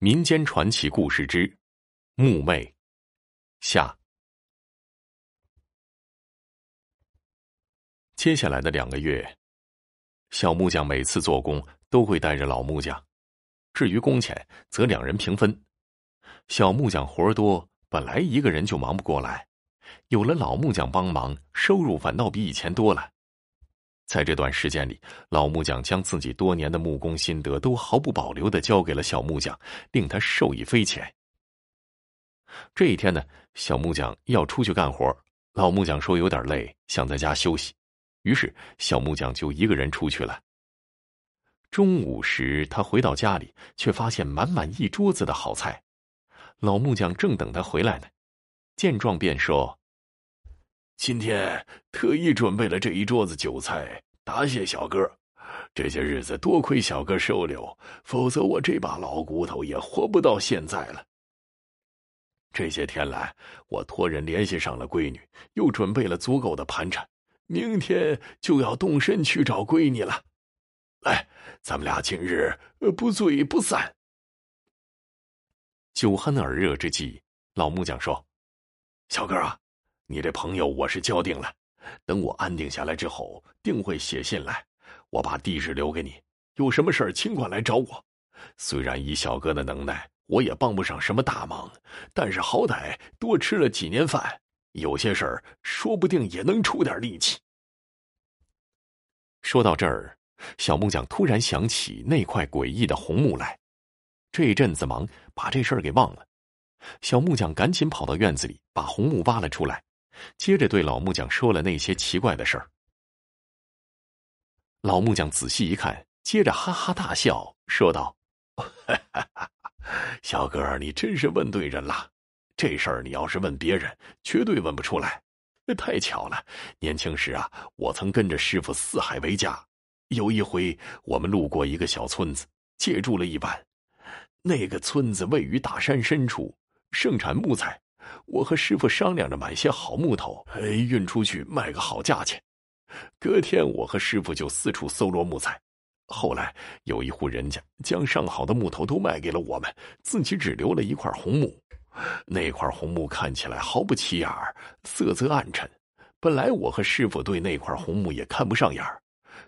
民间传奇故事之木魅下。接下来的两个月，小木匠每次做工都会带着老木匠，至于工钱，则两人平分。小木匠活儿多，本来一个人就忙不过来，有了老木匠帮忙，收入反倒比以前多了。在这段时间里，老木匠将自己多年的木工心得都毫不保留的交给了小木匠，令他受益匪浅。这一天呢，小木匠要出去干活，老木匠说有点累，想在家休息，于是小木匠就一个人出去了。中午时，他回到家里，却发现满满一桌子的好菜。老木匠正等他回来呢，见状便说。今天特意准备了这一桌子酒菜，答谢小哥。这些日子多亏小哥收留，否则我这把老骨头也活不到现在了。这些天来，我托人联系上了闺女，又准备了足够的盘缠，明天就要动身去找闺女了。来，咱们俩今日不醉不散。酒酣耳热之际，老木匠说：“小哥啊。”你这朋友我是交定了，等我安定下来之后，定会写信来。我把地址留给你，有什么事儿尽管来找我。虽然以小哥的能耐，我也帮不上什么大忙，但是好歹多吃了几年饭，有些事儿说不定也能出点力气。说到这儿，小木匠突然想起那块诡异的红木来，这一阵子忙把这事儿给忘了。小木匠赶紧跑到院子里，把红木挖了出来。接着对老木匠说了那些奇怪的事儿。老木匠仔细一看，接着哈哈大笑，说道：“小哥，你真是问对人了。这事儿你要是问别人，绝对问不出来。太巧了，年轻时啊，我曾跟着师傅四海为家。有一回，我们路过一个小村子，借住了一晚。那个村子位于大山深处，盛产木材。”我和师傅商量着买些好木头，哎运出去卖个好价钱。隔天，我和师傅就四处搜罗木材。后来，有一户人家将上好的木头都卖给了我们，自己只留了一块红木。那块红木看起来毫不起眼儿色泽暗沉。本来我和师傅对那块红木也看不上眼儿，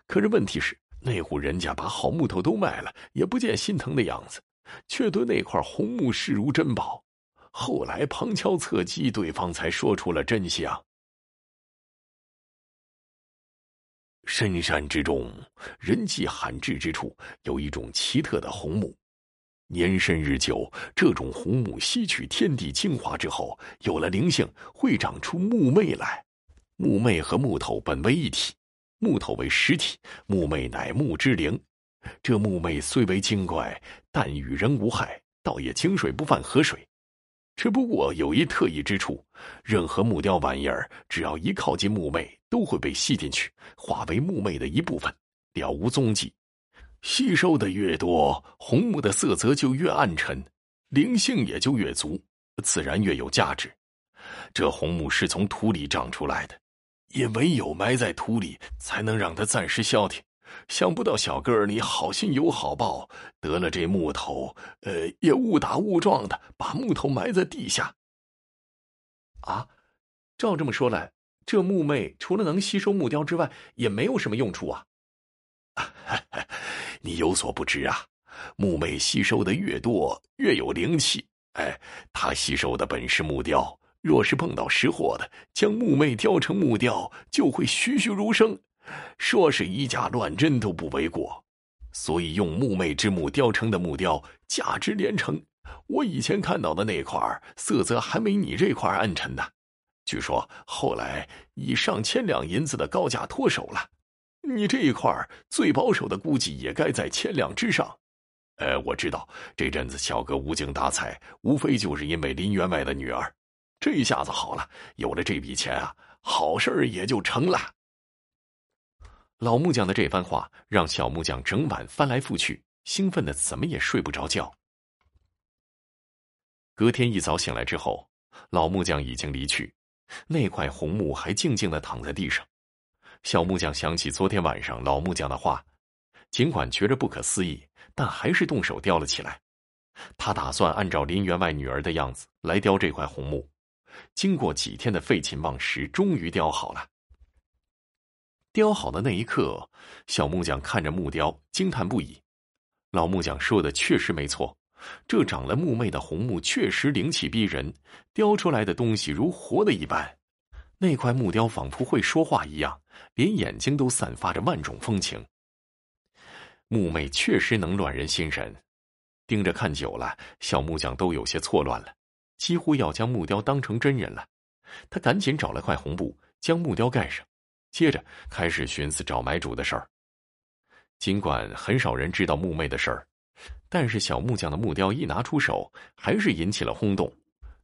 可是问题是，那户人家把好木头都卖了，也不见心疼的样子，却对那块红木视如珍宝。后来旁敲侧击，对方才说出了真相。深山之中，人迹罕至之处，有一种奇特的红木。年深日久，这种红木吸取天地精华之后，有了灵性，会长出木魅来。木魅和木头本为一体，木头为实体，木魅乃木之灵。这木魅虽为精怪，但与人无害，倒也井水不犯河水。只不过有一特异之处，任何木雕玩意儿，只要一靠近木魅，都会被吸进去，化为木魅的一部分，了无踪迹。吸收的越多，红木的色泽就越暗沉，灵性也就越足，自然越有价值。这红木是从土里长出来的，也唯有埋在土里，才能让它暂时消停。想不到小哥儿你好心有好报，得了这木头，呃，也误打误撞的把木头埋在地下。啊，照这么说来，这木魅除了能吸收木雕之外，也没有什么用处啊。你有所不知啊，木魅吸收的越多，越有灵气。哎，它吸收的本是木雕，若是碰到识货的，将木魅雕成木雕，就会栩栩如生。说是以假乱真都不为过，所以用木魅之木雕成的木雕价值连城。我以前看到的那块色泽还没你这块儿暗沉呢。据说后来以上千两银子的高价脱手了，你这一块儿最保守的估计也该在千两之上。呃，我知道这阵子小哥无精打采，无非就是因为林员外的女儿。这一下子好了，有了这笔钱啊，好事儿也就成了。老木匠的这番话让小木匠整晚翻来覆去，兴奋的怎么也睡不着觉。隔天一早醒来之后，老木匠已经离去，那块红木还静静的躺在地上。小木匠想起昨天晚上老木匠的话，尽管觉着不可思议，但还是动手雕了起来。他打算按照林员外女儿的样子来雕这块红木。经过几天的废寝忘食，终于雕好了。雕好的那一刻，小木匠看着木雕，惊叹不已。老木匠说的确实没错，这长了木魅的红木确实灵气逼人，雕出来的东西如活的一般。那块木雕仿佛会说话一样，连眼睛都散发着万种风情。木魅确实能乱人心神，盯着看久了，小木匠都有些错乱了。几乎要将木雕当成真人了，他赶紧找了块红布将木雕盖上，接着开始寻思找买主的事儿。尽管很少人知道木妹的事儿，但是小木匠的木雕一拿出手，还是引起了轰动。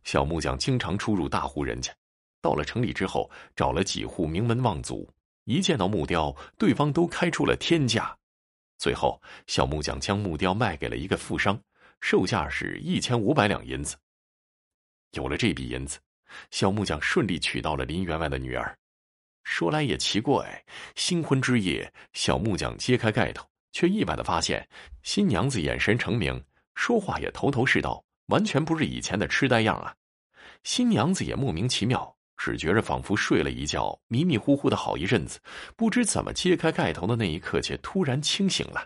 小木匠经常出入大户人家，到了城里之后，找了几户名门望族，一见到木雕，对方都开出了天价。最后，小木匠将木雕卖给了一个富商，售价是一千五百两银子。有了这笔银子，小木匠顺利娶到了林员外的女儿。说来也奇怪，新婚之夜，小木匠揭开盖头，却意外的发现新娘子眼神澄明，说话也头头是道，完全不是以前的痴呆样啊！新娘子也莫名其妙，只觉着仿佛睡了一觉，迷迷糊糊的好一阵子，不知怎么揭开盖头的那一刻，却突然清醒了。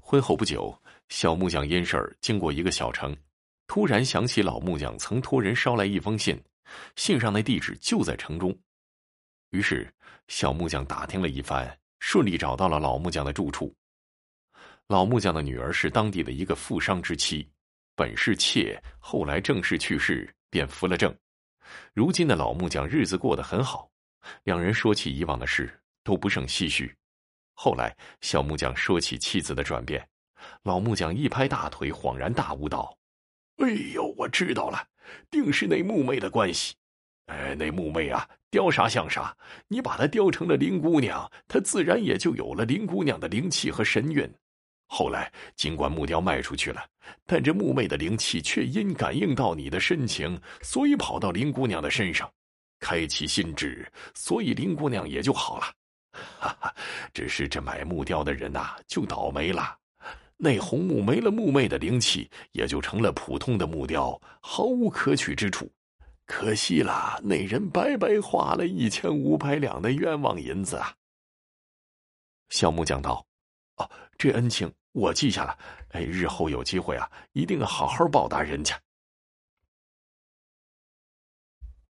婚后不久，小木匠因事儿经过一个小城。突然想起老木匠曾托人捎来一封信，信上那地址就在城中。于是小木匠打听了一番，顺利找到了老木匠的住处。老木匠的女儿是当地的一个富商之妻，本是妾，后来正式去世，便扶了正。如今的老木匠日子过得很好，两人说起以往的事都不胜唏嘘。后来小木匠说起妻子的转变，老木匠一拍大腿，恍然大悟道。哎呦，我知道了，定是那木妹的关系。哎，那木妹啊，雕啥像啥，你把她雕成了林姑娘，她自然也就有了林姑娘的灵气和神韵。后来，尽管木雕卖出去了，但这木妹的灵气却因感应到你的深情，所以跑到林姑娘的身上，开启心智，所以林姑娘也就好了。哈哈，只是这买木雕的人呐，就倒霉了。那红木没了木魅的灵气，也就成了普通的木雕，毫无可取之处。可惜了，那人白白花了一千五百两的冤枉银子啊！小木匠道：“哦，这恩情我记下了。哎，日后有机会啊，一定好好报答人家。”